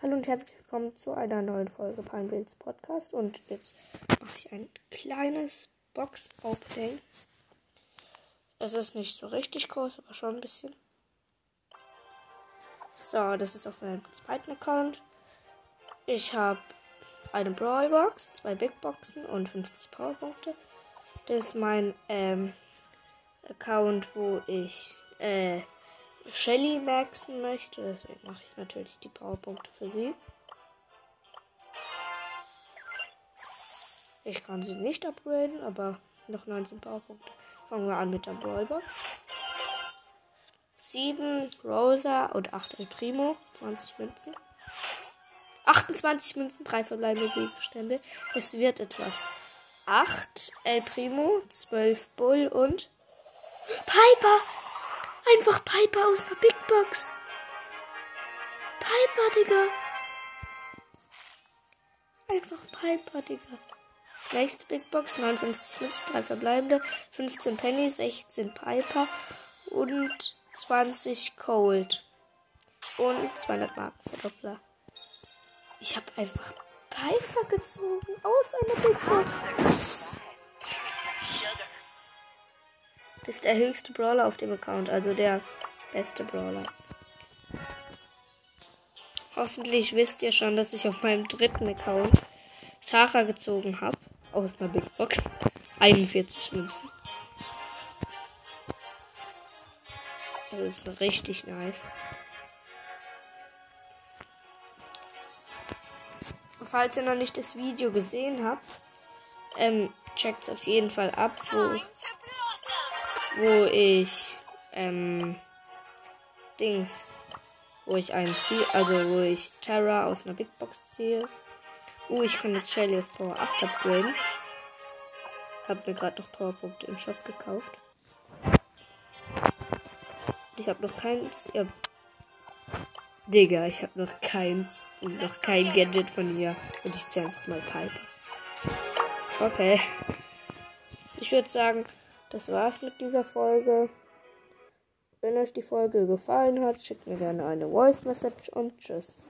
Hallo und herzlich willkommen zu einer neuen Folge Pinebills Podcast. Und jetzt mache ich ein kleines Box-Opening. Es ist nicht so richtig groß, aber schon ein bisschen. So, das ist auf meinem zweiten Account. Ich habe eine Brawl Box, zwei Big Boxen und 50 Powerpunkte. Das ist mein ähm, Account, wo ich äh, Shelly maxen möchte. Deswegen mache ich natürlich die Powerpunkte für sie. Ich kann sie nicht upgraden, aber noch 19 Powerpunkte. Fangen wir an mit der Brawlbox. 7 Rosa und 8 El Primo. 20 Münzen. 28 Münzen, 3 verbleibende Gegenstände. Es wird etwas. 8 El Primo, 12 Bull und Piper! Einfach Piper aus einer Big Box. Piper, Digga. Einfach Piper, Digga. Nächste Big Box, 59 Münzen, 3 verbleibende, 15 Penny, 16 Piper und 20 Cold. Und 200 Marken Verdoppler. Ich habe einfach Piper gezogen aus einer Big Box. Ist der höchste Brawler auf dem Account, also der beste Brawler. Hoffentlich wisst ihr schon, dass ich auf meinem dritten Account Tara gezogen habe. Aus einer Big Box. 41 Münzen. Das ist richtig nice. Falls ihr noch nicht das Video gesehen habt, ähm, checkt auf jeden Fall ab, wo wo ich ähm, Dings, wo ich einen ziehe, also wo ich Terra aus einer Big Box ziehe. Uh, ich kann jetzt Shelly auf Power 8 upgraden. Hab mir gerade noch Powerpunkte im Shop gekauft. Ich habe noch keins. Ja. Digga, ich habe noch keins und noch kein Gadget von ihr. Und ich ziehe einfach mal Piper. Okay. Ich würde sagen, das war's mit dieser Folge. Wenn euch die Folge gefallen hat, schickt mir gerne eine Voice Message und tschüss.